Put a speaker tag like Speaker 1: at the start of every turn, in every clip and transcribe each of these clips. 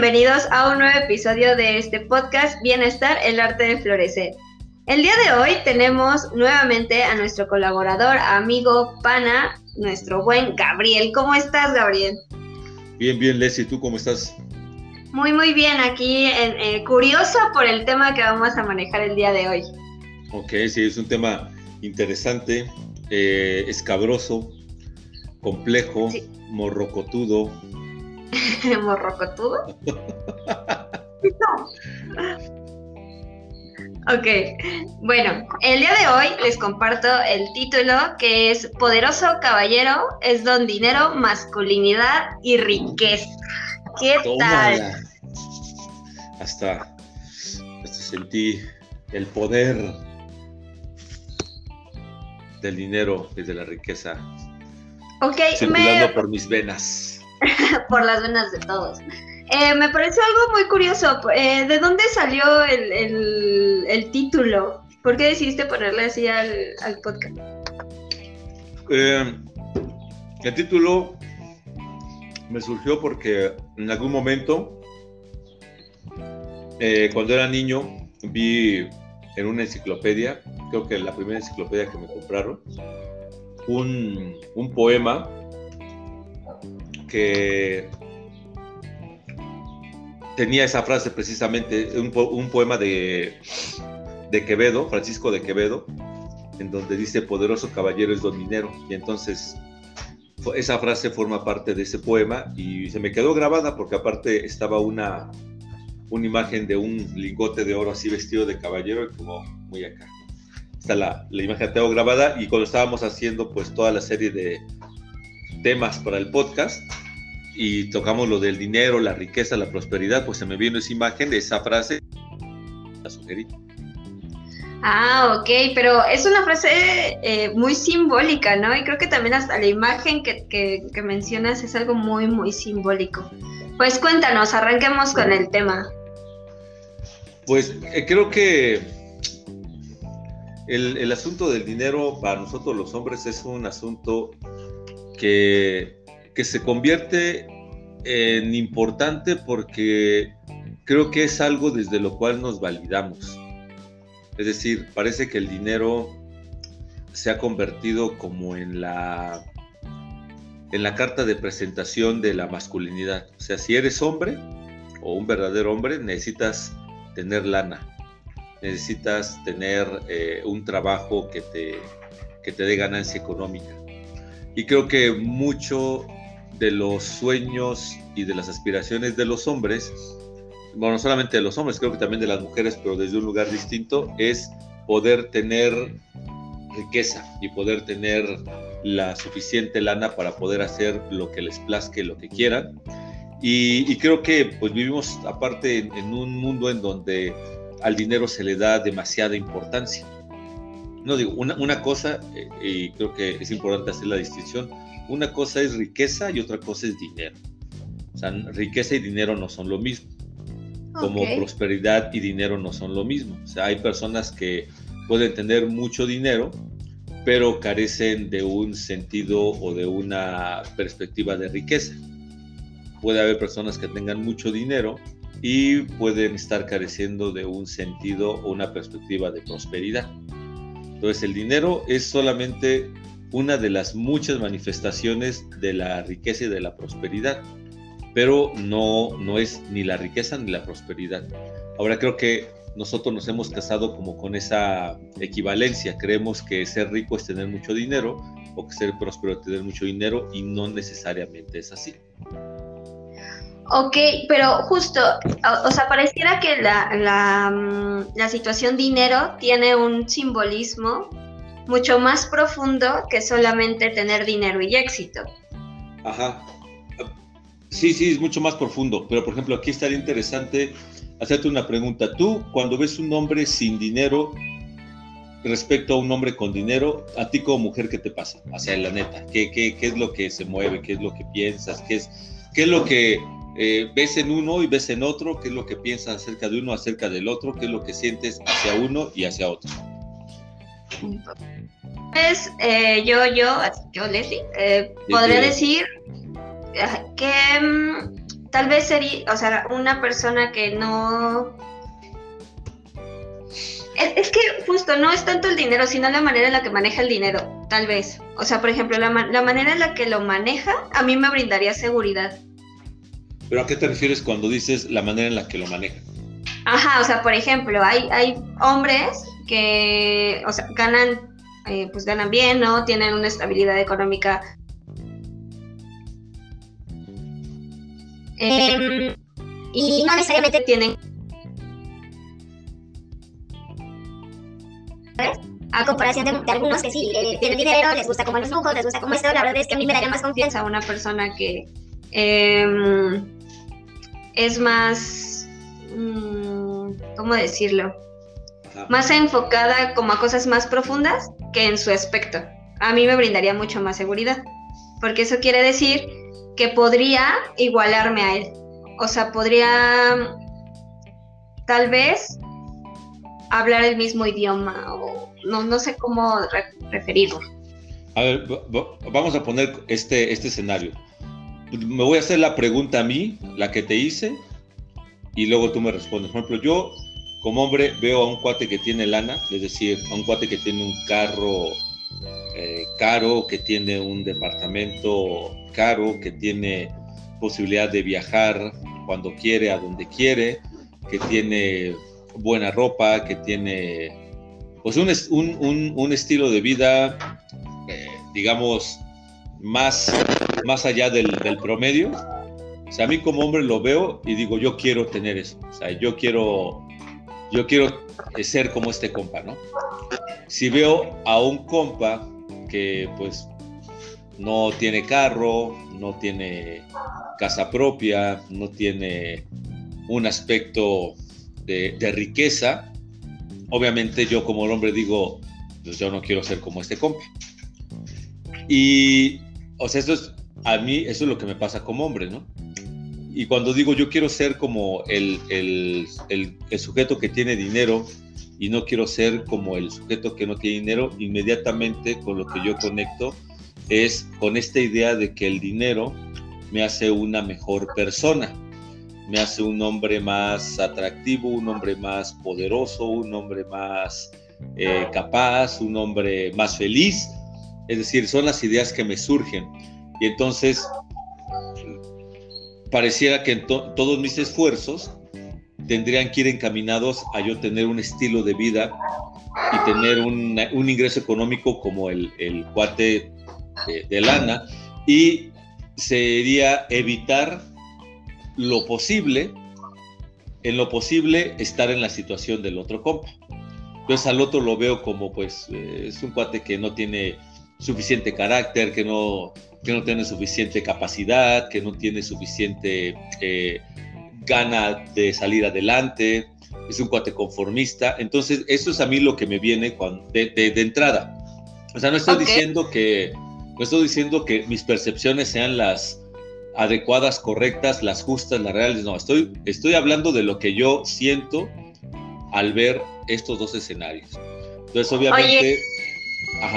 Speaker 1: bienvenidos a un nuevo episodio de este podcast Bienestar, el arte de florecer. El día de hoy tenemos nuevamente a nuestro colaborador, amigo, pana, nuestro buen Gabriel. ¿Cómo estás, Gabriel?
Speaker 2: Bien, bien, Leslie, ¿tú cómo estás?
Speaker 1: Muy, muy bien, aquí eh, curiosa por el tema que vamos a manejar el día de hoy.
Speaker 2: Ok, sí, es un tema interesante, eh, escabroso, complejo, morrocotudo.
Speaker 1: ¿Morrocotudo? no. Ok, bueno, el día de hoy les comparto el título que es Poderoso Caballero es Don Dinero, Masculinidad y Riqueza. ¿Qué tal?
Speaker 2: Hasta, hasta sentí el poder del dinero y de la riqueza.
Speaker 1: Ok,
Speaker 2: circulando por mis venas.
Speaker 1: por las venas de todos. Eh, me pareció algo muy curioso. Eh, ¿De dónde salió el, título? ¿Por qué decidiste ponerle así al, podcast?
Speaker 2: Eh, el título me surgió porque en algún momento, cuando era niño, vi en una enciclopedia, creo que la primera enciclopedia que me compraron, un, un poema que tenía esa frase precisamente, un, poema de, de, Quevedo, Francisco de Quevedo, en donde dice, poderoso caballero es don dinero. Y entonces esa frase forma parte de ese poema y se me quedó grabada porque aparte estaba una, una imagen de un lingote de oro así vestido de caballero y como muy acá. Está la, la imagen que tengo grabada y cuando estábamos haciendo pues toda la serie de temas para el podcast, y tocamos lo del dinero, la riqueza, la prosperidad, pues se me vino esa imagen de esa frase, la sugerí.
Speaker 1: Ah, ok, pero es una frase eh, muy simbólica, ¿no? Y creo que también hasta la imagen que, que, mencionas es algo muy, muy simbólico. Pues cuéntanos, arranquemos con el tema.
Speaker 2: Pues eh, creo que el, el asunto del dinero para nosotros los hombres es un asunto que se convierte en importante porque creo que es algo desde lo cual nos validamos. Es decir, parece que el dinero se ha convertido como en la en la carta de presentación de la masculinidad. O sea, si eres hombre o un verdadero hombre, necesitas tener lana, necesitas tener eh, un trabajo que te, que te dé ganancia económica. Y creo que mucho de los sueños y de las aspiraciones de los hombres, bueno, no solamente de los hombres, creo que también de las mujeres, pero desde un lugar distinto, es poder tener riqueza y poder tener la suficiente lana para poder hacer lo que les plazque, lo que quieran. Y, creo que pues vivimos aparte en, un mundo en donde al dinero se le da demasiada importancia. No digo, una, una cosa, eh, y creo que es importante hacer la distinción, una cosa es riqueza y otra cosa es dinero. O sea, riqueza y dinero no son lo mismo. Como prosperidad y dinero no son lo mismo. O sea, hay personas que pueden tener mucho dinero, pero carecen de un sentido o de una perspectiva de riqueza. Puede haber personas que tengan mucho dinero y pueden estar careciendo de un sentido o una perspectiva de prosperidad. Entonces el dinero es solamente una de las muchas manifestaciones de la riqueza y de la prosperidad, pero no, no es ni la riqueza ni la prosperidad. Ahora creo que nosotros nos hemos casado como con esa equivalencia, creemos que ser rico es tener mucho dinero o que ser próspero es tener mucho dinero y no necesariamente es así.
Speaker 1: Ok, pero justo, o, sea, pareciera que la, mm, la situación dinero tiene un simbolismo mucho más profundo que solamente tener dinero y éxito.
Speaker 2: Ajá. Sí, sí, es mucho más profundo, pero por ejemplo aquí estaría interesante hacerte una pregunta. Tú, cuando ves un hombre sin dinero respecto a un hombre con dinero, a ti como mujer, ¿qué te pasa? Hacia la neta, ¿qué, qué, qué es lo que se mueve? ¿Qué es lo que piensas? ¿Qué es, qué es lo que eh, ves en uno y ves en otro? ¿Qué es lo que piensas acerca de uno, acerca del otro? ¿Qué es lo que sientes hacia uno y hacia otro?
Speaker 1: Pues eh, yo, yo, yo, Leslie, eh, podría decir que mm, tal vez sería, o sea, una persona que no... Es, que justo no es tanto el dinero, sino la manera en la que maneja el dinero, tal vez. O sea, por ejemplo, la, la manera en la que lo maneja a mí me brindaría seguridad.
Speaker 2: ¿Pero a qué te refieres cuando dices la manera en la que lo maneja?
Speaker 1: Ajá, o sea, por ejemplo, hay, hay hombres que, o sea, ganan, eh, pues ganan bien, ¿no? Tienen una estabilidad económica. Em, y no necesariamente tienen a comparación de, algunos que sí eh, tienen dinero, les gusta como los lujos, les gusta como esto, la verdad es que a mí me daría más confianza una persona que eh, es más, mm, ¿cómo decirlo? Más enfocada como a cosas más profundas que en su aspecto. A mí me brindaría mucho más seguridad, porque eso quiere decir que podría igualarme a él. O sea, podría tal vez hablar el mismo idioma o no, no sé cómo referirlo.
Speaker 2: A ver, vamos a poner este, este escenario me voy a hacer la pregunta a mí, la que te hice, y luego tú me respondes. Por ejemplo, yo como hombre veo a un cuate que tiene lana, es decir, a un cuate que tiene un carro eh, caro, que tiene un departamento caro, que tiene posibilidad de viajar cuando quiere, a donde quiere, que tiene buena ropa, que tiene pues un, un, un, estilo de vida, eh, digamos, más más allá del, promedio. O sea, a mí como hombre lo veo y digo, yo quiero tener eso. O sea, yo quiero, yo quiero ser como este compa, ¿no? Si veo a un compa que pues no tiene carro, no tiene casa propia, no tiene un aspecto de, riqueza, obviamente yo como hombre digo, pues yo no quiero ser como este compa. Y, o sea, esto es a mí eso es lo que me pasa como hombre, ¿no? Y cuando digo yo quiero ser como el, el, el, sujeto que tiene dinero y no quiero ser como el sujeto que no tiene dinero, inmediatamente con lo que yo conecto es con esta idea de que el dinero me hace una mejor persona, me hace un hombre más atractivo, un hombre más poderoso, un hombre más eh, capaz, un hombre más feliz. Es decir, son las ideas que me surgen. Y entonces pareciera que todos mis esfuerzos tendrían que ir encaminados a yo tener un estilo de vida y tener un ingreso económico como el, el cuate de, lana y sería evitar lo posible, en lo posible estar en la situación del otro compa. Entonces al otro lo veo como pues eh, es un cuate que no tiene suficiente carácter, que no, que no tiene suficiente capacidad, que no tiene suficiente eh, gana de salir adelante, es un cuate conformista. Entonces, eso es a mí lo que me viene de, de, entrada. O sea, no estoy diciendo que no estoy diciendo que mis percepciones sean las adecuadas, correctas, las justas, las reales. No, estoy, estoy hablando de lo que yo siento al ver estos dos escenarios. Entonces, obviamente.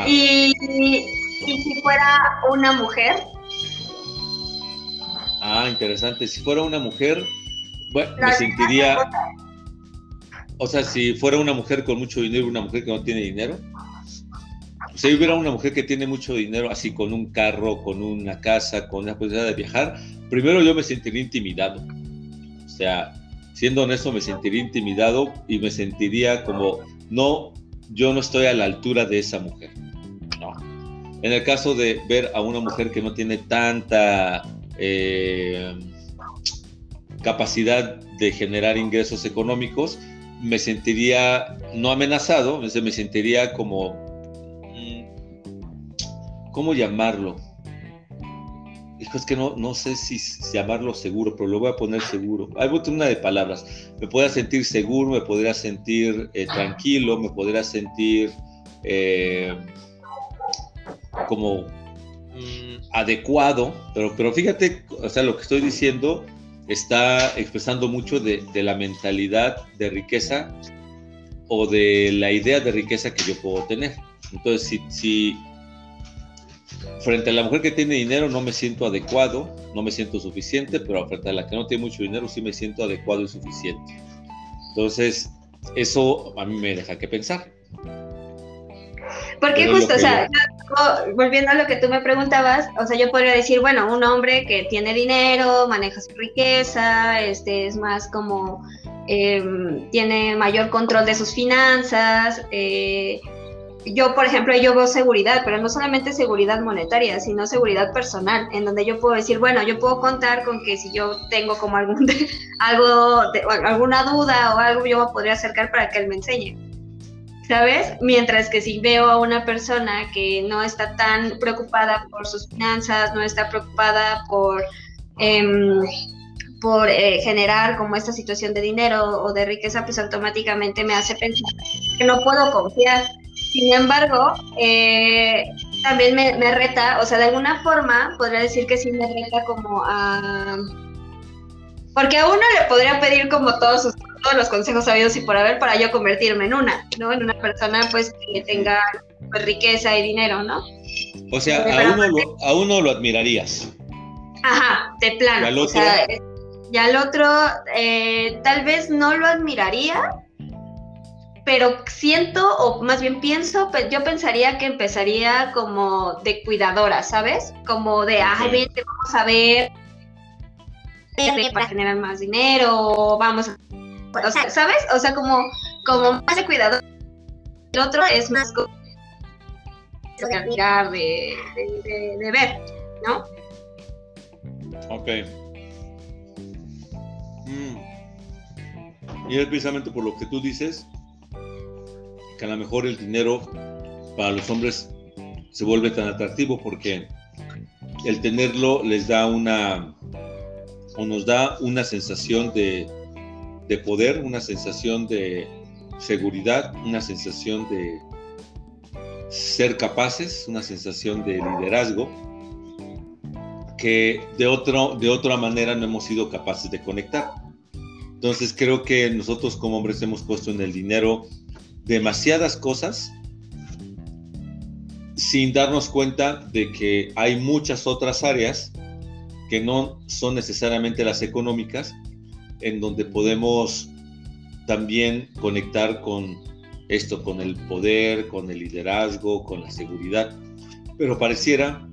Speaker 1: Y, si fuera una mujer.
Speaker 2: Ah, interesante. Si fuera una mujer, bueno, me sentiría. O sea, si fuera una mujer con mucho dinero y una mujer que no tiene dinero. Si hubiera una mujer que tiene mucho dinero, así con un carro, con una casa, con la posibilidad de viajar, primero yo me sentiría intimidado. O sea, siendo honesto, me sentiría intimidado y me sentiría como, no, yo no estoy a la altura de esa mujer. No. En el caso de ver a una mujer que no tiene tanta eh, capacidad de generar ingresos económicos, me sentiría no amenazado, me sentiría como, mm, ¿cómo llamarlo? Es que no, no sé si llamarlo seguro, pero lo voy a poner seguro. Hay una de palabras. Me podría sentir seguro, me podría sentir eh, tranquilo, me podría sentir eh, como mm, adecuado, pero, pero fíjate, o sea, lo que estoy diciendo está expresando mucho de, la mentalidad de riqueza o de la idea de riqueza que yo puedo tener. Entonces, si, si frente a la mujer que tiene dinero no me siento adecuado, no me siento suficiente, pero frente a la que no tiene mucho dinero sí me siento adecuado y suficiente. Entonces, eso a mí me deja que pensar.
Speaker 1: Porque justo, o sea, volviendo a lo que tú me preguntabas, o sea, yo podría decir, bueno, un hombre que tiene dinero, maneja su riqueza, este es más como em, tiene mayor control de sus finanzas, eh, yo, por ejemplo, yo veo seguridad, pero no solamente seguridad monetaria, sino seguridad personal, en donde yo puedo decir, bueno, yo puedo contar con que si yo tengo como algún algo, alguna duda o algo, yo me podría acercar para que él me enseñe. ¿Sabes? Mientras que si veo a una persona que no está tan preocupada por sus finanzas, no está preocupada por, em, por eh, generar como esta situación de dinero o de riqueza, pues automáticamente me hace pensar que no puedo confiar sin embargo, eh, también me, reta, o sea, de alguna forma podría decir que sí me reta como a... Porque a uno le podría pedir como todos, todos los consejos sabidos y por haber para yo convertirme en una, ¿no? En una persona pues que tenga pues, riqueza y dinero, ¿no?
Speaker 2: O sea, a, uno lo, a uno lo admirarías.
Speaker 1: Ajá, de plano. ¿Y al otro? O sea, y al otro eh, tal vez no lo admiraría, pero siento, o más bien pienso, pues yo pensaría que empezaría como de cuidadora, ¿sabes? Como de, ay, vente, vamos a ver para generar más dinero, vamos a... O sea, ¿sabes? O sea, como, como más de cuidador. El otro es más como de, de, de, ver, ¿no?
Speaker 2: Ok. Mm. Y es precisamente por lo que tú dices a lo mejor el dinero para los hombres se vuelve tan atractivo porque el tenerlo les da una o nos da una sensación de, de poder, una sensación de seguridad, una sensación de ser capaces, una sensación de liderazgo que de, otro, de otra manera no hemos sido capaces de conectar. Entonces creo que nosotros como hombres hemos puesto en el dinero demasiadas cosas sin darnos cuenta de que hay muchas otras áreas que no son necesariamente las económicas, en donde podemos también conectar con esto, con el poder, con el liderazgo, con la seguridad. Pero pareciera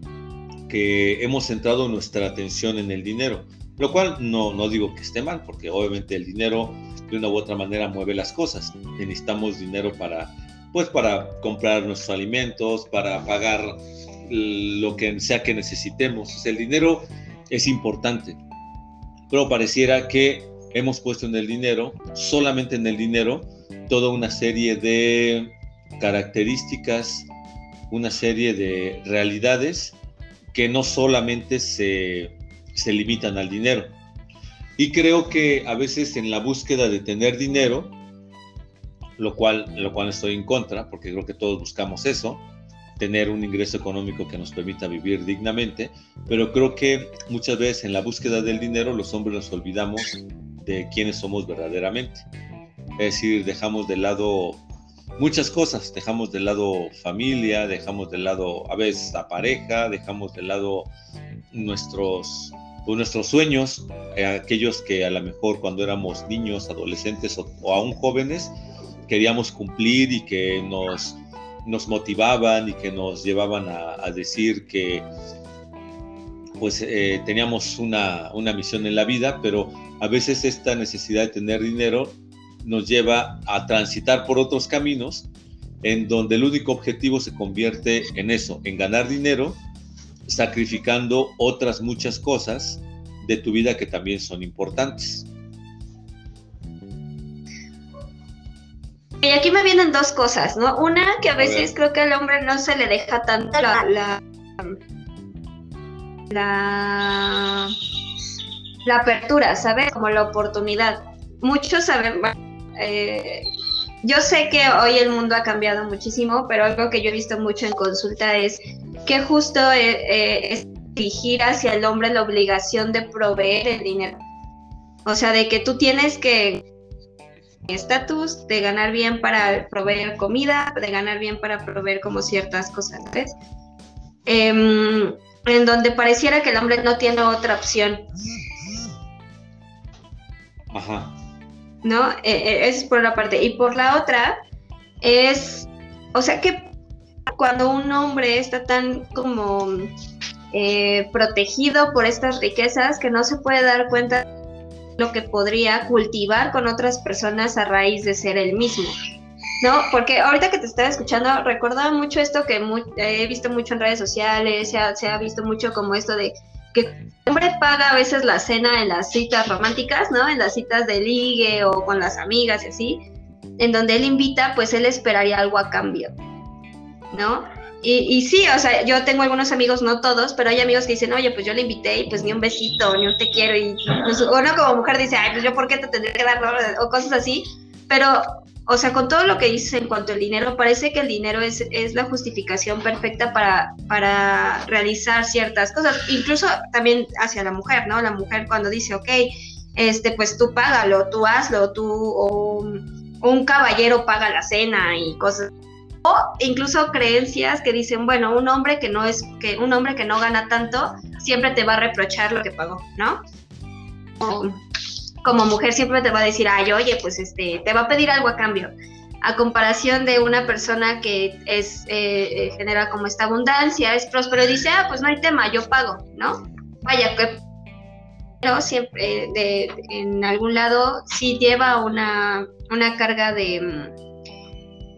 Speaker 2: que hemos centrado nuestra atención en el dinero, lo cual no, no digo que esté mal, porque obviamente el dinero de una u otra manera mueve las cosas. Necesitamos dinero para, pues, para comprar nuestros alimentos, para pagar lo que sea que necesitemos. el dinero es importante, pero pareciera que hemos puesto en el dinero, solamente en el dinero, toda una serie de características, una serie de realidades que no solamente se, se limitan al dinero. Y creo que a veces en la búsqueda de tener dinero, lo cual, lo cual estoy en contra, porque creo que todos buscamos eso, tener un ingreso económico que nos permita vivir dignamente, pero creo que muchas veces en la búsqueda del dinero los hombres nos olvidamos de quiénes somos verdaderamente. Es decir, dejamos de lado muchas cosas, dejamos de lado familia, dejamos de lado a veces a pareja, dejamos de lado nuestros pues, nuestros sueños, eh, aquellos que a lo mejor cuando éramos niños, adolescentes o, aún jóvenes, queríamos cumplir y que nos, nos motivaban y que nos llevaban a, decir que pues eh, teníamos una, una misión en la vida, pero a veces esta necesidad de tener dinero nos lleva a transitar por otros caminos en donde el único objetivo se convierte en eso, en ganar dinero sacrificando otras muchas cosas de tu vida que también son importantes.
Speaker 1: Y aquí me vienen dos cosas, ¿no? Una, que a veces creo que al hombre no se le deja tanto la, la, la, apertura, ¿sabes? Como la oportunidad. Muchos saben, eh, yo sé que hoy el mundo ha cambiado muchísimo, pero algo que yo he visto mucho en consulta es que justo eh, eh, es dirigir hacia el hombre la obligación de proveer el dinero. O sea, de que tú tienes que estatus, de ganar bien para proveer comida, de ganar bien para proveer como ciertas cosas, ¿ves? em, en donde pareciera que el hombre no tiene otra opción.
Speaker 2: Ajá.
Speaker 1: ¿No? E, e, es por una parte. Y por la otra, es, o sea que cuando un hombre está tan como eh, protegido por estas riquezas que no se puede dar cuenta de lo que podría cultivar con otras personas a raíz de ser el mismo. ¿No? Porque ahorita que te estaba escuchando, recordaba mucho esto que he visto mucho en redes sociales, se ha, se ha visto mucho como esto de que el hombre paga a veces la cena en las citas románticas, ¿no? En las citas de ligue o con las amigas y así, en donde él invita, pues él esperaría algo a cambio, ¿no? Y, sí, o sea, yo tengo algunos amigos, no todos, pero hay amigos que dicen, oye, pues yo le invité y pues ni un besito, ni un te quiero, y pues, uno como mujer dice, ay, pues yo por qué te tendría que dar, o cosas así, pero, o sea, con todo lo que dices en cuanto al dinero, parece que el dinero es, es la justificación perfecta para, para realizar ciertas cosas, incluso también hacia la mujer, ¿no? La mujer cuando dice, ok, este, pues tú págalo, tú hazlo, tú, o un caballero paga la cena y cosas o incluso creencias que dicen, bueno, un hombre que no es, que un hombre que no gana tanto, siempre te va a reprochar lo que pagó, ¿no? como mujer siempre te va a decir, ay, oye, pues este, te va a pedir algo a cambio. A comparación de una persona que es, eh, eh, genera como esta abundancia, es próspero, y dice, ah, pues no hay tema, yo pago, ¿no? Vaya, que pero siempre de, en algún lado sí lleva una, una carga de,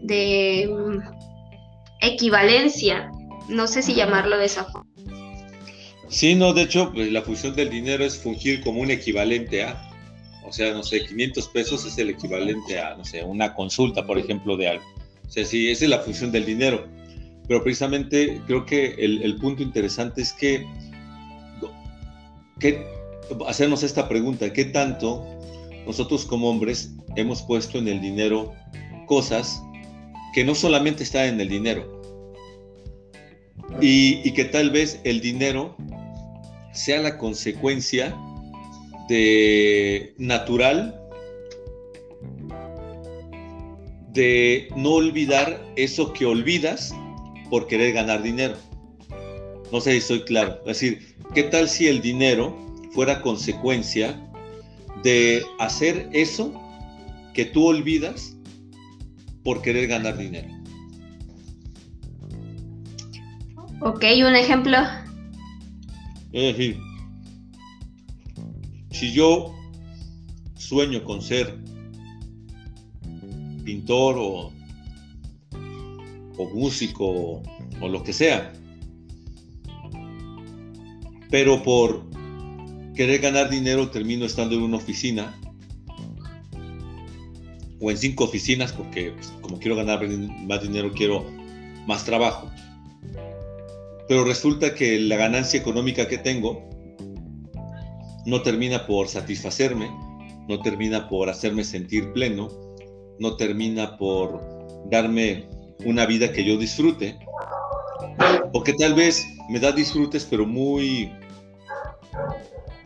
Speaker 1: de mm, equivalencia, no sé si llamarlo de esa forma.
Speaker 2: Sí, no, de hecho, pues, la función del dinero es fungir como un equivalente a, o sea, no sé, 500 pesos es el equivalente a, no sé, una consulta, por ejemplo, de algo. O sea, sí, esa es la función del dinero. Pero precisamente creo que el, punto interesante es que, que hacernos esta pregunta, ¿qué tanto nosotros como hombres hemos puesto en el dinero cosas que no solamente está en el dinero y, que tal vez el dinero sea la consecuencia de natural de no olvidar eso que olvidas por querer ganar dinero. No sé si estoy claro. Es decir, ¿qué tal si el dinero fuera consecuencia de hacer eso que tú olvidas por querer ganar dinero.
Speaker 1: Ok, un ejemplo.
Speaker 2: Es decir, si yo sueño con ser pintor o, o músico o lo que sea, pero por querer ganar dinero termino estando en una oficina o en cinco oficinas porque pues, como quiero ganar más dinero quiero más trabajo. Pero resulta que la ganancia económica que tengo no termina por satisfacerme, no termina por hacerme sentir pleno, no termina por darme una vida que yo disfrute, o que tal vez me da disfrutes pero muy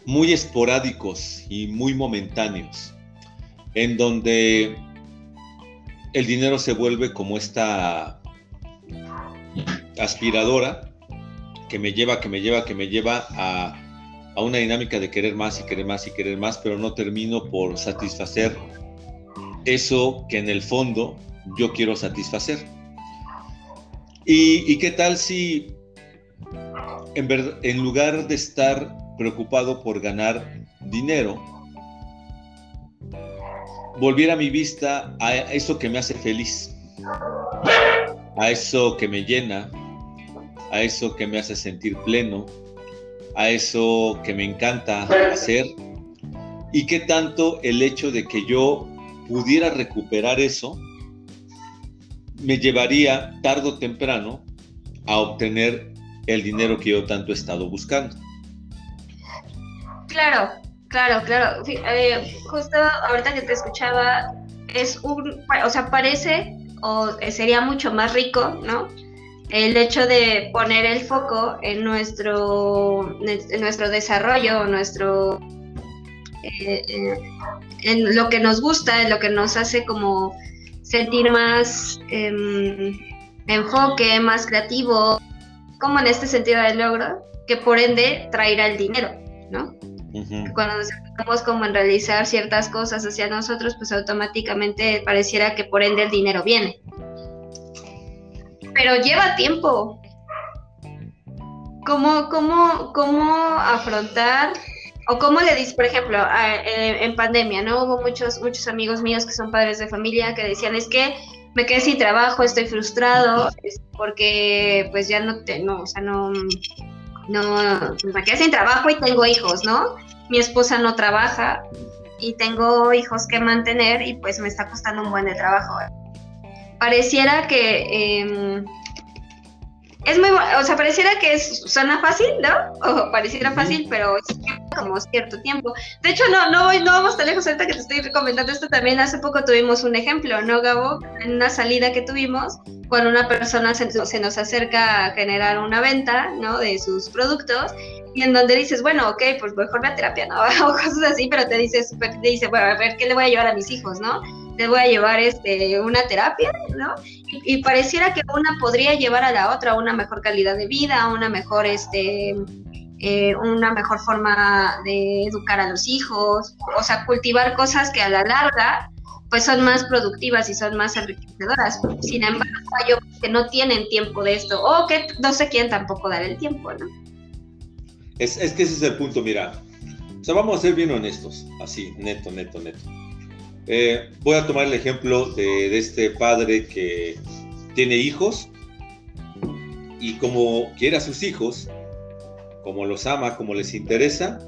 Speaker 2: muy esporádicos y muy momentáneos, en donde el dinero se vuelve como esta aspiradora que me lleva, que me lleva, que me lleva a, una dinámica de querer más y querer más y querer más, pero no termino por satisfacer eso que en el fondo yo quiero satisfacer. ¿Y, qué tal si en, lugar de estar preocupado por ganar dinero, volviera mi vista a eso que me hace feliz, a eso que me llena, a eso que me hace sentir pleno, a eso que me encanta hacer y qué tanto el hecho de que yo pudiera recuperar eso me llevaría tarde o temprano a obtener el dinero que yo tanto he estado buscando.
Speaker 1: Claro, Claro, claro. Eh, justo ahorita que te escuchaba, es un, o sea, parece o sería mucho más rico, ¿no? El hecho de poner el foco en nuestro, nuestro desarrollo, nuestro, eh, en lo que nos gusta, en lo que nos hace como sentir más em, enfoque, más creativo, como en este sentido del logro, que por ende traerá el dinero, ¿no? Cuando nos enfocamos como en realizar ciertas cosas hacia nosotros, pues automáticamente pareciera que por ende el dinero viene. Pero lleva tiempo. ¿Cómo, cómo, cómo afrontar o cómo le dices, por ejemplo, eh, en pandemia, ¿no? Hubo muchos, muchos amigos míos que son padres de familia que decían, es que me quedé sin trabajo, estoy frustrado, porque pues ya no, te, no, o sea, no, no, me quedé sin trabajo y tengo hijos, ¿no? Mi esposa no trabaja y tengo hijos que mantener y pues me está costando un buen trabajo. Pareciera que em, es muy, o sea, pareciera que es, suena fácil, ¿no? O pareciera fácil, pero es como cierto tiempo. De hecho, no, no, no vamos tan lejos ahorita que te estoy recomendando esto también. Hace poco tuvimos un ejemplo, ¿no, Gabo? En una salida que tuvimos, cuando una persona se, se nos acerca a generar una venta, ¿no? De sus productos y en donde dices, bueno, ok, pues mejor la terapia, ¿no? o cosas así, pero te dices, te dice, bueno, a ver, ¿qué le voy a llevar a mis hijos, no? Te voy a llevar este, una terapia, ¿no? Y, pareciera que una podría llevar a la otra una mejor calidad de vida, una mejor, este, eh, una mejor forma de educar a los hijos, o sea, cultivar cosas que a la larga pues son más productivas y son más enriquecedoras. Sin embargo, hay que no tienen tiempo de esto o que no se quieren tampoco dar el tiempo, ¿no?
Speaker 2: Es, es que ese es el punto, mira. O sea, vamos a ser bien honestos, así, neto, neto, neto. Eh, voy a tomar el ejemplo de, este padre que tiene hijos y como quiere a sus hijos, como los ama, como les interesa,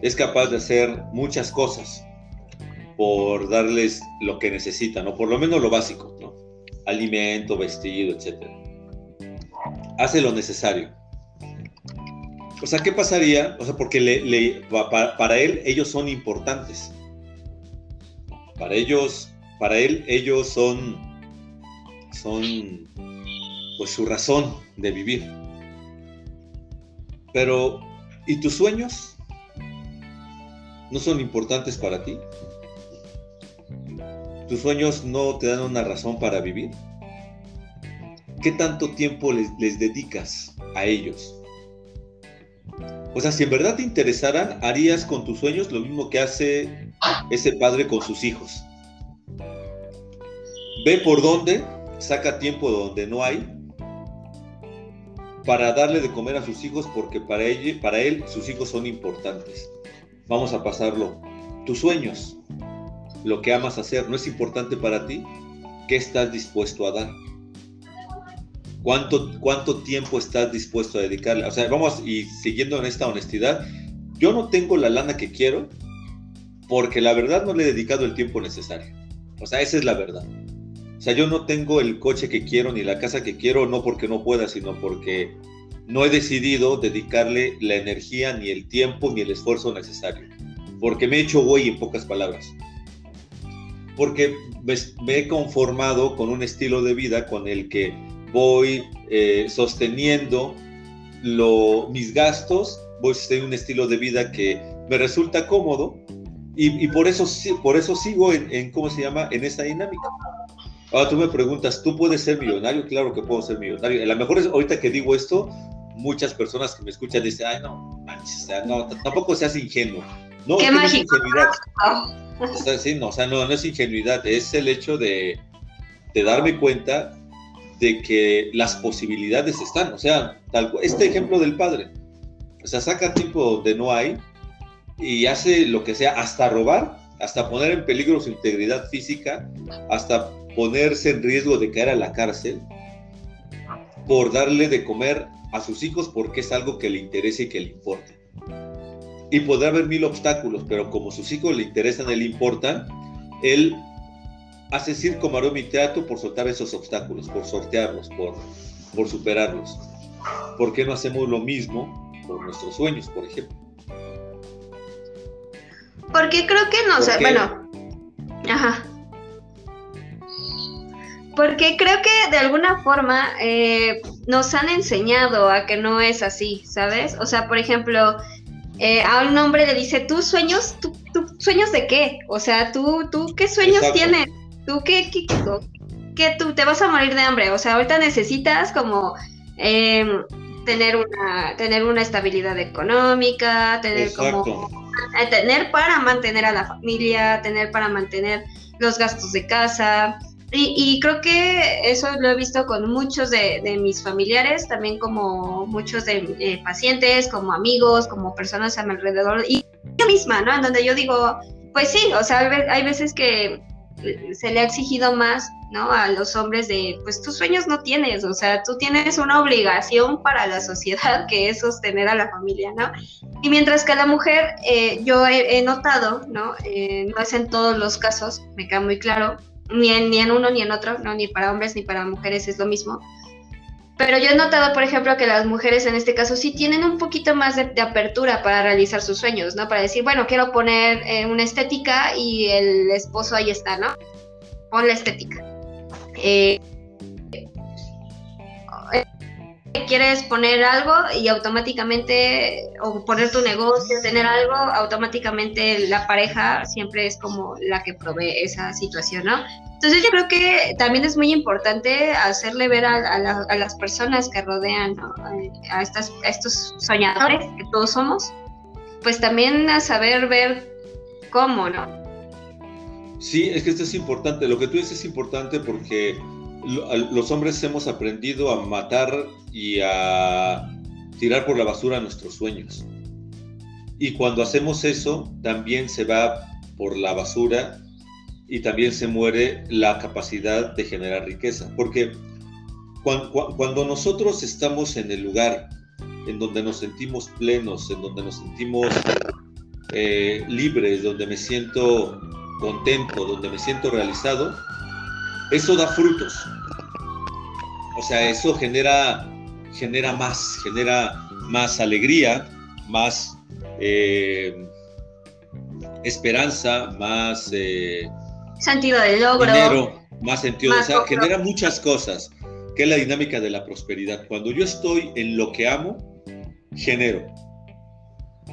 Speaker 2: es capaz de hacer muchas cosas por darles lo que necesitan, o por lo menos lo básico, ¿no? Alimento, vestido, etc. Hace lo necesario. O sea, ¿qué pasaría? O sea, porque para él ellos son importantes. Para ellos, para él, ellos son, son pues su razón de vivir. Pero, ¿y tus sueños? ¿No son importantes para ti? ¿Tus sueños no te dan una razón para vivir? ¿Qué tanto tiempo les, les dedicas a ellos? O sea, si en verdad te interesaran, harías con tus sueños lo mismo que hace ese padre con sus hijos. Ve por dónde, saca tiempo donde no hay, para darle de comer a sus hijos, porque para, para él sus hijos son importantes. Vamos a pasarlo. Tus sueños, lo que amas hacer, ¿no es importante para ti? ¿Qué estás dispuesto a dar? ¿Cuánto, cuánto tiempo estás dispuesto a dedicarle? O sea, vamos, y siguiendo en esta honestidad, yo no tengo la lana que quiero, porque la verdad no le he dedicado el tiempo necesario. O sea, esa es la verdad. O sea, yo no tengo el coche que quiero ni la casa que quiero, no porque no pueda, sino porque no he decidido dedicarle la energía, ni el tiempo, ni el esfuerzo necesario. Porque me he hecho güey en pocas palabras. Porque me, he conformado con un estilo de vida con el que voy eh, sosteniendo mis gastos, voy a tener un estilo de vida que me resulta cómodo y, por, eso, por eso sigo en, ¿cómo se llama?, en esa dinámica. Ahora tú me preguntas, ¿tú puedes ser millonario? Claro que puedo ser millonario. A lo mejor es, ahorita que digo esto, muchas personas que me escuchan dicen, ay, no, no tampoco seas ingenuo. No,
Speaker 1: Qué mágico.
Speaker 2: No es ingenuidad. sí, no, o sea, no, no es ingenuidad, es el hecho de, de darme cuenta de que las posibilidades están. O sea, tal, este ejemplo del padre. O sea, saca tiempo donde no hay y hace lo que sea, hasta robar, hasta poner en peligro su integridad física, hasta ponerse en riesgo de caer a la cárcel por darle de comer a sus hijos porque es algo que le interesa y que le importa. Y podrá haber mil obstáculos, pero como sus hijos le interesan y le importan, él hace circo, maroma y teatro por soltar esos obstáculos, por sortearlos, por, por superarlos. ¿Por qué no hacemos lo mismo por nuestros sueños, por ejemplo?
Speaker 1: Porque creo que no, sé, bueno, ajá. Porque creo que de alguna forma eh, nos han enseñado a que no es así, ¿sabes? O sea, por ejemplo, eh, a un hombre le dice, ¿tus sueños? ¿Tú, sueños de qué? O sea, ¿tú, tú qué sueños tienes? ¿Tú qué, qué, qué, tú te vas a morir de hambre? O sea, ahorita necesitas como... Eh, tener una, tener una estabilidad económica, tener como eh, tener para mantener a la familia, tener para mantener los gastos de casa. Y, creo que eso lo he visto con muchos de, mis familiares, también como muchos de eh, pacientes, como amigos, como personas a mi alrededor. Y yo misma, ¿no? En donde yo digo, pues sí, o sea, hay veces que se le ha exigido más, ¿no? A los hombres de, pues tus sueños no tienes, o sea, tú tienes una obligación para la sociedad que es sostener a la familia, ¿no? Y mientras que a la mujer, eh, yo he, notado, ¿no? Eh, no es en todos los casos, me queda muy claro, ni en, ni en uno ni en otro, ¿no? Ni para hombres ni para mujeres es lo mismo. Pero yo he notado, por ejemplo, que las mujeres en este caso sí tienen un poquito más de, apertura para realizar sus sueños, ¿no? Para decir, bueno, quiero poner eh, una estética y el esposo ahí está, ¿no? Pon la estética. Eh, quieres poner algo y automáticamente, o poner tu negocio, tener algo, automáticamente la pareja siempre es como la que provee esa situación, ¿no? Entonces yo creo que también es muy importante hacerle ver a, las personas que rodean a, estas, estos soñadores que todos somos, pues también a saber ver cómo, ¿no?
Speaker 2: Sí, es que esto es importante. Lo que tú dices es importante porque los hombres hemos aprendido a matar y a tirar por la basura nuestros sueños. Y cuando hacemos eso, también se va por la basura y también se muere la capacidad de generar riqueza. Porque cuando, nosotros estamos en el lugar en donde nos sentimos plenos, en donde nos sentimos eh, libres, donde me siento contento, donde me siento realizado, eso da frutos. O sea, eso genera, genera más, genera más alegría, más eh, esperanza, más eh,
Speaker 1: sentido del logro.
Speaker 2: Dinero, más sentido, o sea, genera muchas cosas, que es la dinámica de la prosperidad. Cuando yo estoy en lo que amo, genero.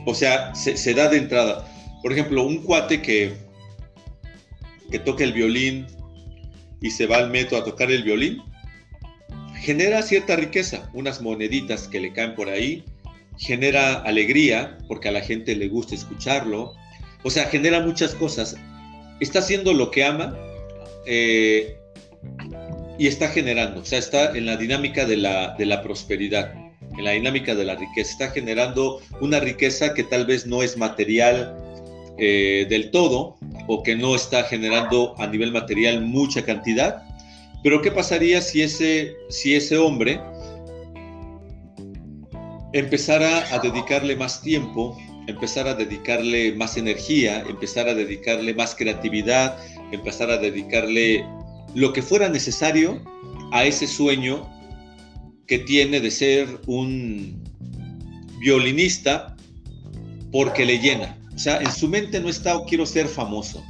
Speaker 2: O sea, se, da de entrada. Por ejemplo, un cuate que, que toca el violín y se va al metro a tocar el violín, genera cierta riqueza, unas moneditas que le caen por ahí, genera alegría porque a la gente le gusta escucharlo, o sea, genera muchas cosas. Está haciendo lo que ama eh, y está generando, o sea, está en la dinámica de la, de la prosperidad, en la dinámica de la riqueza, está generando una riqueza que tal vez no es material eh, del todo o que no está generando a nivel material mucha cantidad, pero ¿qué pasaría si ese, si ese hombre empezara a dedicarle más tiempo empezar a dedicarle más energía, empezar a dedicarle más creatividad, empezar a dedicarle lo que fuera necesario a ese sueño que tiene de ser un violinista porque le llena. O sea, en su mente no está quiero ser famoso.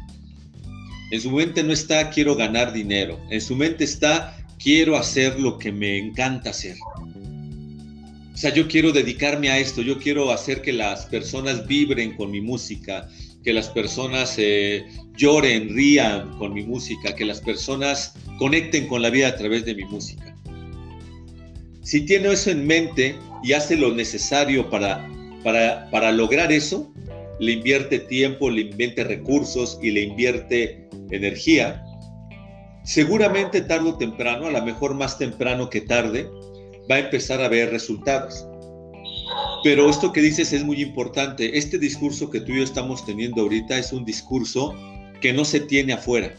Speaker 2: En su mente no está quiero ganar dinero. En su mente está quiero hacer lo que me encanta hacer. O sea, yo quiero dedicarme a esto, yo quiero hacer que las personas vibren con mi música, que las personas eh, lloren, rían con mi música, que las personas conecten con la vida a través de mi música. Si tiene eso en mente y hace lo necesario para, para, para lograr eso, le invierte tiempo, le invierte recursos y le invierte energía, seguramente tarde o temprano, a lo mejor más temprano que tarde, va a empezar a ver resultados. Pero esto que dices es muy importante. Este discurso que tú y yo estamos teniendo ahorita es un discurso que no se tiene afuera.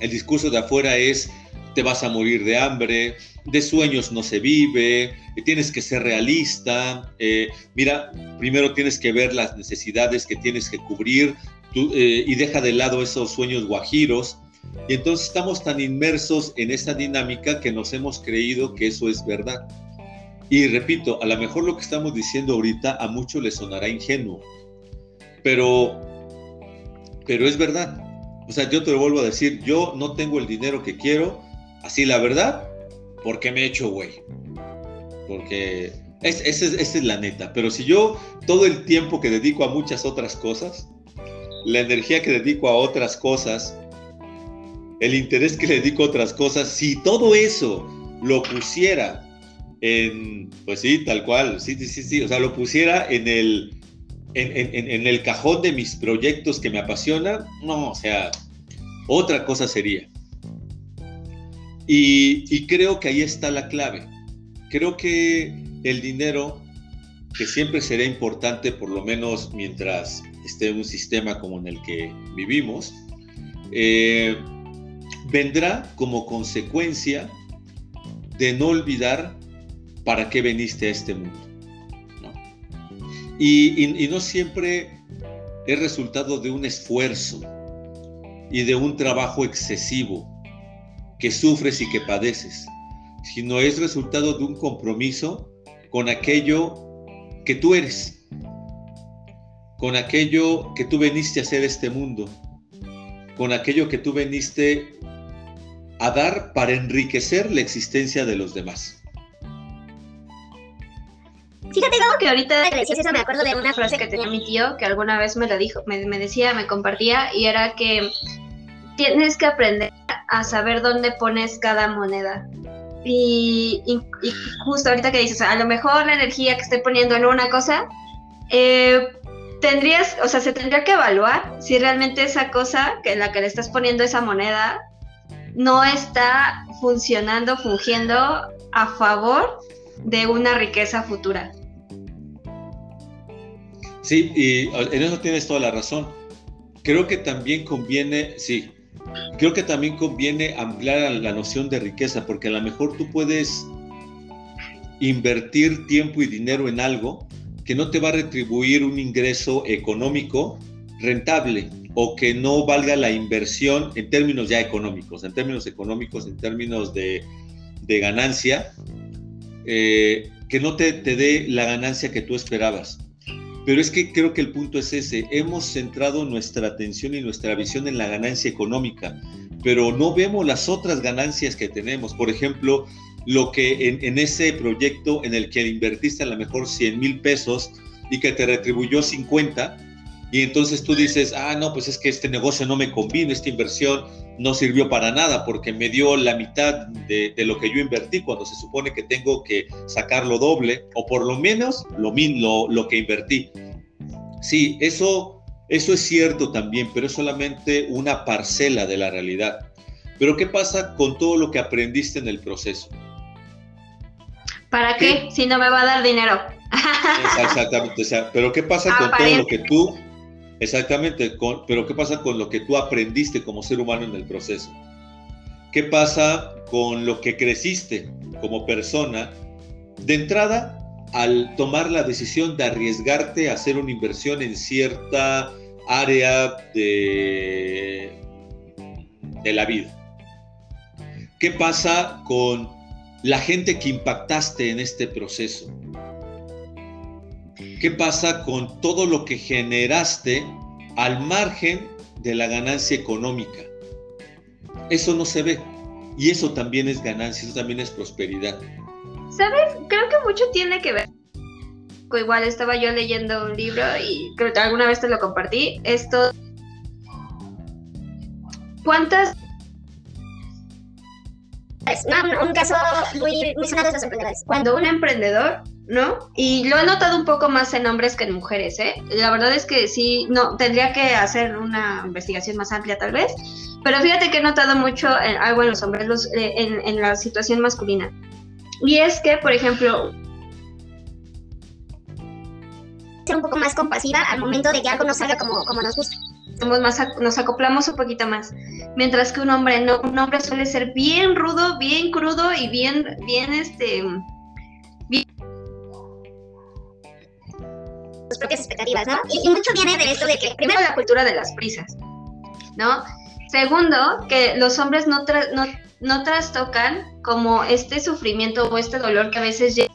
Speaker 2: El discurso de afuera es te vas a morir de hambre, de sueños no se vive, tienes que ser realista. Eh, mira, primero tienes que ver las necesidades que tienes que cubrir eh, y deja de lado esos sueños guajiros y entonces estamos tan inmersos en esa dinámica que nos hemos creído que eso es verdad. Y repito, a lo mejor lo que estamos diciendo ahorita a muchos les sonará ingenuo, pero, pero es verdad. O sea, yo te lo vuelvo a decir, yo no tengo el dinero que quiero, así la verdad, porque me he hecho güey. Porque esa es, es la neta. Pero si yo todo el tiempo que dedico a muchas otras cosas, la energía que dedico a otras cosas, el interés que dedico a otras cosas, si todo eso lo pusiera en, pues sí, tal cual, sí, sí, sí, o sea, lo pusiera en el, en, el cajón de mis proyectos que me apasionan, no, o sea, otra cosa sería. Y, creo que ahí está la clave. Creo que el dinero, que siempre será importante, por lo menos mientras esté en un sistema como en el que vivimos, eh, vendrá como consecuencia de no olvidar para qué veniste a este mundo. Y, no siempre es resultado de un esfuerzo y de un trabajo excesivo que sufres y que padeces, sino es resultado de un compromiso con aquello que tú eres, con aquello que tú veniste a hacer este mundo, con aquello que tú veniste a dar para enriquecer la existencia de los demás.
Speaker 1: Fíjate que ahorita decías eso, me acuerdo de una frase que tenía mi tío que alguna vez me la dijo, me, decía, me compartía, y era que tienes que aprender a saber dónde pones cada moneda. Y, justo ahorita que dices, a lo mejor la energía que estoy poniendo en una cosa, eh, tendrías, o sea, se tendría que evaluar si realmente esa cosa que en la que le estás poniendo esa moneda no está funcionando, fungiendo a favor de una riqueza futura.
Speaker 2: Sí, y en eso tienes toda la razón. Creo que también conviene, sí, creo que también conviene ampliar la noción de riqueza, porque a lo mejor tú puedes invertir tiempo y dinero en algo que no te va a retribuir un ingreso económico rentable o que no valga la inversión en términos ya económicos, en términos económicos, en términos de, ganancia, eh, que no te, te dé la ganancia que tú esperabas. Pero es que creo que el punto es ese. Hemos centrado nuestra atención y nuestra visión en la ganancia económica, pero no vemos las otras ganancias que tenemos. Por ejemplo, lo que en, ese proyecto en el que invertiste a lo mejor 100 mil pesos y que te retribuyó 50, y entonces tú dices, ah, no, pues es que este negocio no me convino, esta inversión no sirvió para nada porque me dio la mitad de, lo que yo invertí cuando se supone que tengo que sacarlo doble o por lo menos lo, lo, lo que invertí. Sí, eso, eso es cierto también, pero es solamente una parcela de la realidad. Pero ¿qué pasa con todo lo que aprendiste en el proceso?
Speaker 1: ¿Para qué? Si no me va a dar dinero.
Speaker 2: Exactamente, pero ¿qué pasa con todo lo que tú Exactamente, pero ¿qué pasa con lo que tú aprendiste como ser humano en el proceso? ¿Qué pasa con lo que creciste como persona de entrada al tomar la decisión de arriesgarte a hacer una inversión en cierta área de, de la vida? ¿Qué pasa con la gente que impactaste en este proceso? ¿Qué pasa con todo lo que generaste al margen de la ganancia económica? Eso no se ve. Y eso también es ganancia, eso también es prosperidad.
Speaker 1: ¿Sabes? Creo que mucho tiene que ver. Igual estaba yo leyendo un libro y creo que alguna vez te lo compartí. Esto. ¿Cuántas un, caso muy, muy sonado de los emprendedores. Cuando un emprendedor ¿no? Y lo he notado un poco más en hombres que en mujeres, ¿eh? La verdad es que sí, no, tendría que hacer una investigación más amplia tal vez, pero fíjate que he notado mucho algo en los hombres, eh, en, la situación masculina. Y es que, por ejemplo, ser un poco más compasiva al momento de que algo no salga como, como nos gusta. Somos más, nos acoplamos un poquito más. Mientras que un hombre no, un hombre suele ser bien rudo, bien crudo y bien, bien este sus propias expectativas, ¿no? Y, mucho viene de esto de que, primero, la cultura de las prisas, ¿no? Segundo, que los hombres no, no, no trastocan como este sufrimiento o este dolor que a veces llega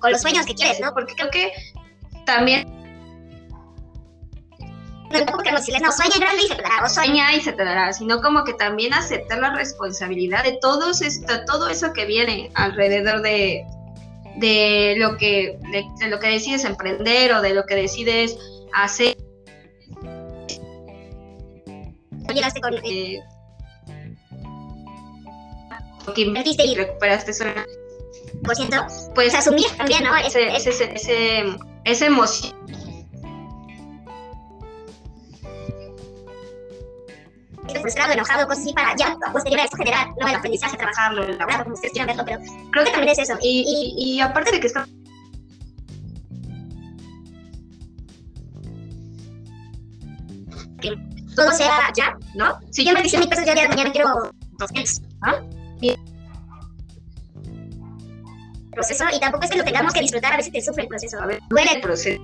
Speaker 1: con, los sueños que quieres, ¿no? Porque creo que también no que no, sueña grande y se te dará, o sueña y se te dará, sino como que también aceptar la responsabilidad de todos esto, todo eso que viene alrededor de, de lo que, de, lo que decides emprender o de lo que decides hacer. Llegaste con... Eh, que invertiste y recuperaste solo por ciento, pues asumir también, ¿no? Ese, ese, ese, esa emoción. Frustrado, enojado, cosas así, para ya a posteriori eso generar no el aprendizaje, trabajarlo, elaborarlo, como ustedes quieran verlo, pero creo que también es eso. Y, y, y aparte de que está que todo sea ya, ¿no? Si yo me dice mil pesos, yo ya mañana quiero 200, ¿no? Y proceso y tampoco es que lo tengamos que disfrutar, a veces te sufre el proceso, a ver, duele el proceso.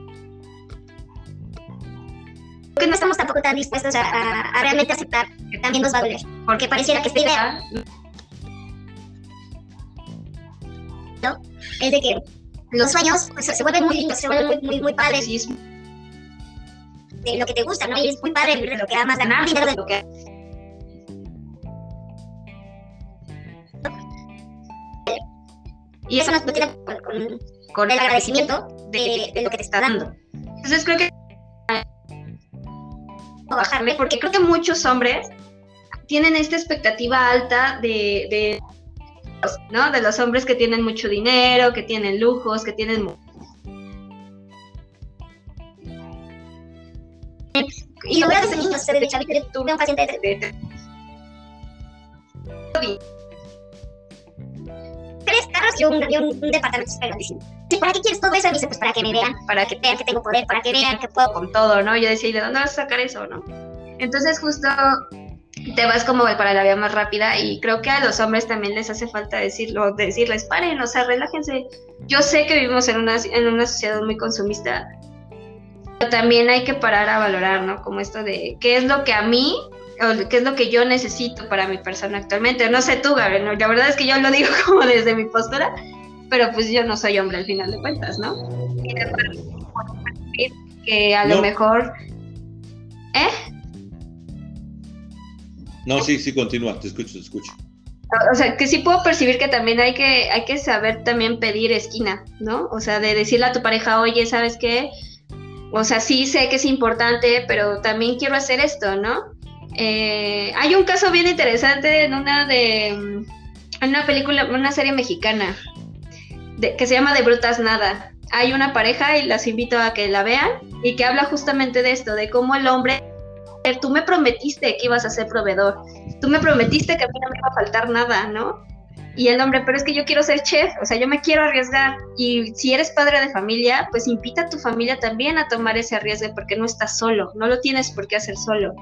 Speaker 1: Que no estamos tampoco tan dispuestos a, a, a, realmente aceptar que también nos va a doler, porque pareciera que esta idea ¿no? es de que los sueños pues, se vuelven muy lindos, se vuelven muy, muy, muy padres y es de lo que te gusta, ¿no? Y es muy padre de lo que amas ganar dinero de lo que y eso nos tiene con, con, el agradecimiento de, de, lo que te está dando. Entonces creo que bajarle porque creo que muchos hombres tienen esta expectativa alta de, ¿no? de los hombres que tienen mucho dinero, que tienen lujos, que tienen y lo veo desde niños, de, y un, y un, un departamento grandísimo. ¿Para qué quieres todo eso? Y dice, pues para que me vean, para que vean que tengo poder, para que vean que puedo con todo, ¿no? Y yo decía, ¿y de dónde vas a sacar eso, no? Entonces justo te vas como para la vía más rápida y creo que a los hombres también les hace falta decirlo, decirles, paren, o sea, relájense. Yo sé que vivimos en una, en una sociedad muy consumista, pero también hay que parar a valorar, ¿no? Como esto de qué es lo que a mí o qué es lo que yo necesito para mi persona actualmente. No sé tú, Gabriel, ¿no? la verdad es que yo lo digo como desde mi postura, pero pues yo no soy hombre al final de cuentas, ¿no? Y que a lo mejor... ¿Eh?
Speaker 2: No, sí, sí, continúa, te escucho, te escucho.
Speaker 1: O sea, que sí puedo percibir que también hay que, hay que saber también pedir esquina, ¿no? O sea, de decirle a tu pareja, oye, ¿sabes qué? O sea, sí sé que es importante, pero también quiero hacer esto, ¿no? Eh, hay un caso bien interesante en una de en una película, una serie mexicana que se llama De Brutas Nada. Hay una pareja y las invito a que la vean y que habla justamente de esto, de cómo el hombre, tú me prometiste que ibas a ser proveedor, tú me prometiste que a mí no me iba a faltar nada, ¿no? Y el hombre, pero es que yo quiero ser chef, o sea, yo me quiero arriesgar. Y si eres padre de familia, pues invita a tu familia también a tomar ese arriesgue porque no estás solo, no lo tienes por qué hacer solo.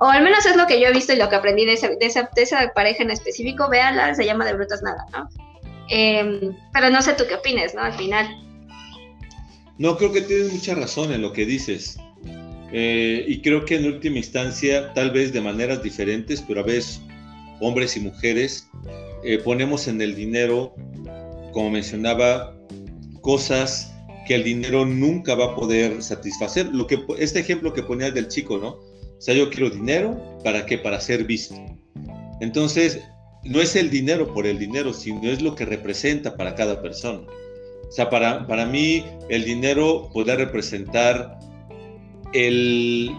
Speaker 1: O al menos es lo que yo he visto y lo que aprendí de esa, pareja en específico. Véala, se llama De Brutas Nada, ¿no? Eh, pero no sé tú qué opines, ¿no? Al final.
Speaker 2: No, creo que tienes mucha razón en lo que dices. Eh, y creo que en última instancia, tal vez de maneras diferentes, pero a veces hombres y mujeres, eh, ponemos en el dinero, como mencionaba, cosas que el dinero nunca va a poder satisfacer. Lo que, este ejemplo que ponías del chico, ¿no? O sea, yo quiero dinero, ¿para qué? Para ser visto. Entonces, no es el dinero por el dinero, sino es lo que representa para cada persona. O sea, para, para mí el dinero puede representar el,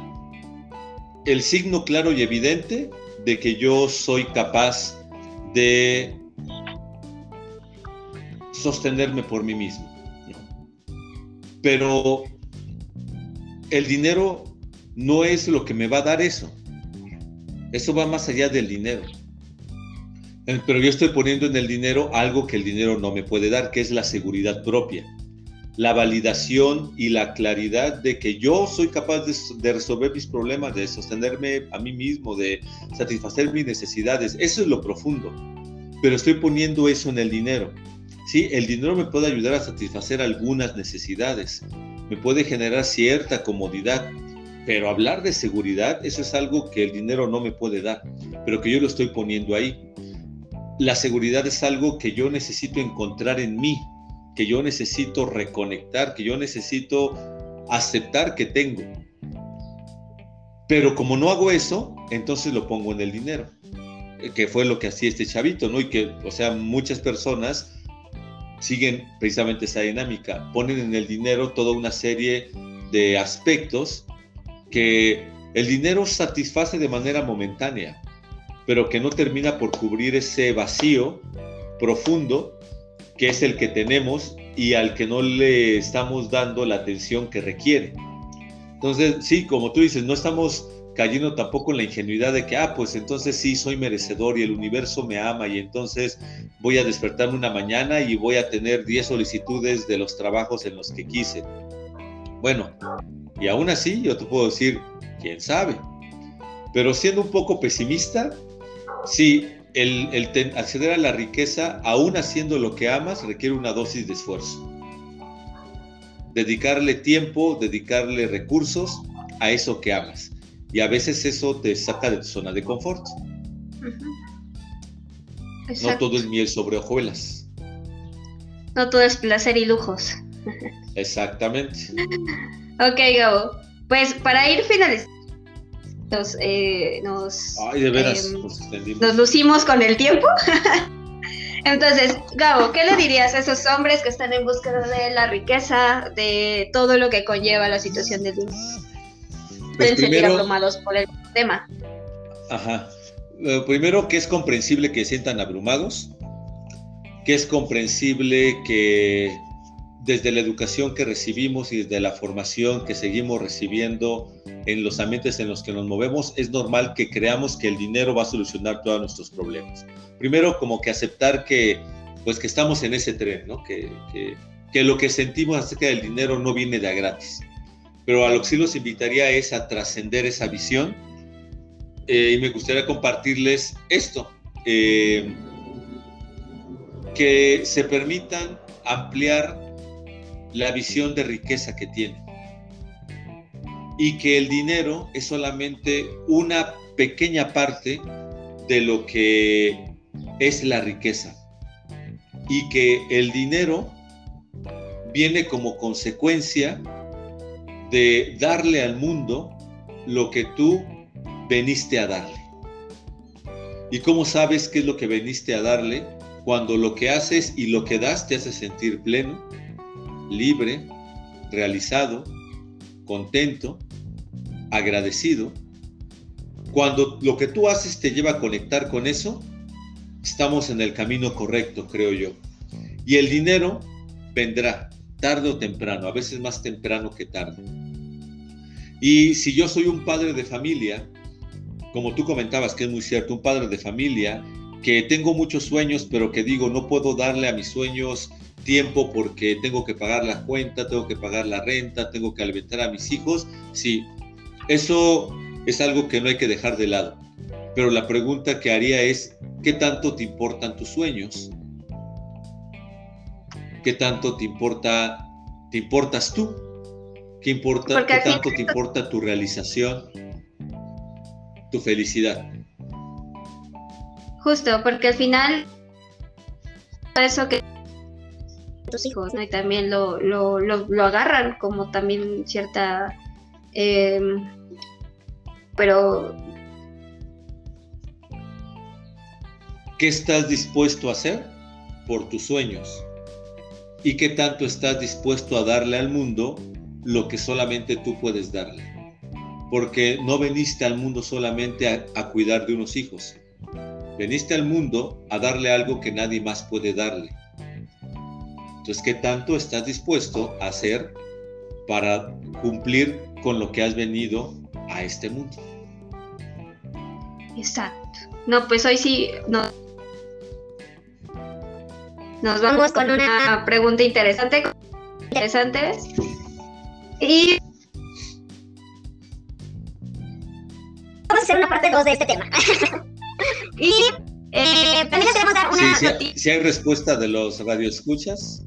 Speaker 2: el signo claro y evidente de que yo soy capaz de sostenerme por mí mismo. Pero el dinero no es lo que me va a dar eso. Eso va más allá del dinero. Pero yo estoy poniendo en el dinero algo que el dinero no me puede dar, que es la seguridad propia, la validación y la claridad de que yo soy capaz de, resolver mis problemas, de sostenerme a mí mismo, de satisfacer mis necesidades. Eso es lo profundo. Pero estoy poniendo eso en el dinero. Sí, el dinero me puede ayudar a satisfacer algunas necesidades, me puede generar cierta comodidad, pero hablar de seguridad, eso es algo que el dinero no me puede dar, pero que yo lo estoy poniendo ahí la seguridad es algo que yo necesito encontrar en mí, que yo necesito reconectar, que yo necesito aceptar que tengo. Pero como no hago eso, entonces lo pongo en el dinero, que fue lo que hacía este chavito, ¿no? Y que, o sea, muchas personas siguen precisamente esa dinámica, ponen en el dinero toda una serie de aspectos que el dinero satisface de manera momentánea, pero que no termina por cubrir ese vacío profundo que es el que tenemos y al que no le estamos dando la atención que requiere. Entonces, sí, como tú dices, no estamos cayendo tampoco en la ingenuidad de que, ah, pues entonces sí, soy merecedor y el universo me ama y entonces voy a despertarme una mañana y voy a tener 10 solicitudes de los trabajos en los que quise. Bueno, y aún así yo te puedo decir, quién sabe. Pero siendo un poco pesimista, sí, el, el acceder a la riqueza, aún haciendo lo que amas, requiere una dosis de esfuerzo. Dedicarle tiempo, dedicarle recursos a eso que amas. Y a veces eso te saca de tu zona de confort. No todo es miel sobre hojuelas.
Speaker 1: No todo es placer y lujos.
Speaker 2: Exactamente.
Speaker 1: ok, Gabo. Pues para ir finalizando, nos, eh, nos,
Speaker 2: Ay, de veras,
Speaker 1: em, nos lucimos con el tiempo. Entonces, Gabo, ¿qué le dirías a esos hombres que están en búsqueda de la riqueza, de todo lo que conlleva la situación de dinero?
Speaker 2: Pues pueden
Speaker 1: sentir abrumados por el tema.
Speaker 2: Ajá. primero, que es comprensible que sientan abrumados, que es comprensible que desde la educación que recibimos y desde la formación que seguimos recibiendo en los ambientes en los que nos movemos, es normal que creamos que el dinero va a solucionar todos nuestros problemas. Primero, como que aceptar que, pues, que estamos en ese tren, ¿no? Que, que, que lo que sentimos acerca del dinero no viene de a gratis pero a lo que sí los invitaría es a trascender esa visión eh, y me gustaría compartirles esto, eh, que se permitan ampliar la visión de riqueza que tienen y que el dinero es solamente una pequeña parte de lo que es la riqueza y que el dinero viene como consecuencia de darle al mundo lo que tú veniste a darle. ¿Y cómo sabes qué es lo que veniste a darle? Cuando lo que haces y lo que das te hace sentir pleno, libre, realizado, contento, agradecido. Cuando lo que tú haces te lleva a conectar con eso, estamos en el camino correcto, creo yo. Y el dinero vendrá tarde o temprano, a veces más temprano que tarde. Y si yo soy un padre de familia, como tú comentabas que es muy cierto, un padre de familia, que tengo muchos sueños, pero que digo, no puedo darle a mis sueños tiempo porque tengo que pagar la cuenta, tengo que pagar la renta, tengo que alimentar a mis hijos, sí, eso es algo que no hay que dejar de lado. Pero la pregunta que haría es, ¿qué tanto te importan tus sueños? ¿Qué tanto te importa, te importas tú? ¿Qué, importa, ¿qué tanto te importa tu realización, tu felicidad?
Speaker 1: Justo, porque al final eso que hijos. Y también lo, lo, lo, agarran como también cierta... Em, pero...
Speaker 2: ¿Qué estás dispuesto a hacer por tus sueños? y qué tanto estás dispuesto a darle al mundo lo que solamente tú puedes darle. Porque no veniste al mundo solamente a, cuidar de unos hijos. Veniste al mundo a darle algo que nadie más puede darle. Entonces, ¿qué tanto estás dispuesto a hacer para cumplir con lo que has venido a este mundo?
Speaker 1: Exacto. No, pues hoy sí, no, nos vamos con una pregunta interesante. Interesantes. Y vamos a hacer una parte 2 de este tema. y eh, también queremos dar una
Speaker 2: sí, si, hay respuesta de los radioescuchas.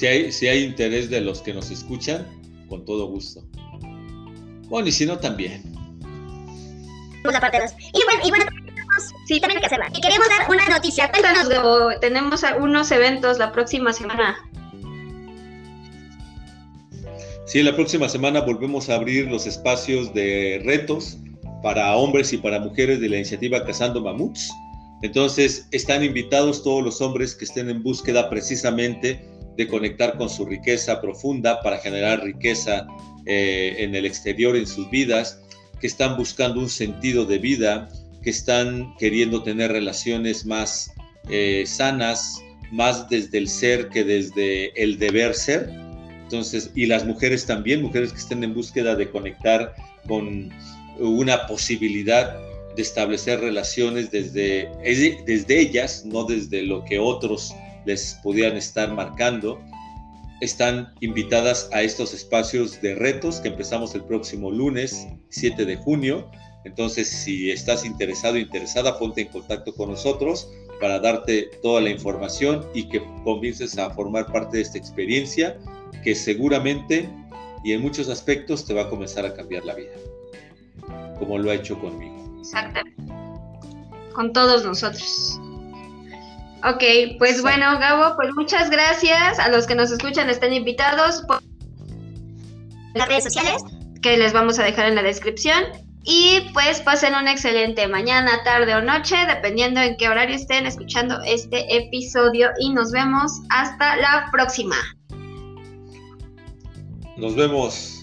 Speaker 2: Si hay, si hay interés de los que nos escuchan, con todo gusto. Bueno, y si no, también
Speaker 1: la parte 2. Y bueno, y bueno, sí, también hay que hacerla. Y queremos dar una noticia. Cuéntanos, tenemos algunos eventos la próxima semana.
Speaker 2: Sí, la próxima semana volvemos a abrir los espacios de retos para hombres y para mujeres de la iniciativa Cazando Mamuts. Entonces, están invitados todos los hombres que estén en búsqueda precisamente de conectar con su riqueza profunda para generar riqueza eh, en el exterior, en sus vidas, que están buscando un sentido de vida, que están queriendo tener relaciones más eh, sanas, más desde el ser que desde el deber ser. Entonces, y las mujeres también, mujeres que estén en búsqueda de conectar con una posibilidad de establecer relaciones desde, desde ellas, no desde lo que otros les podían estar marcando. Están invitadas a estos espacios de retos que empezamos el próximo lunes 7 de junio. Entonces, si estás interesado, interesada, ponte en contacto con nosotros para darte toda la información y que comiences a formar parte de esta experiencia que seguramente y en muchos aspectos te va a comenzar a cambiar la vida, como lo ha hecho conmigo.
Speaker 1: Exactamente. Con todos nosotros. Ok, pues bueno, Gabo, pues muchas gracias. A los que nos escuchan están invitados por las redes sociales que les vamos a dejar en la descripción. Y pues pasen una excelente mañana, tarde o noche, dependiendo en qué horario estén escuchando este episodio. Y nos vemos hasta la próxima.
Speaker 2: Nos vemos.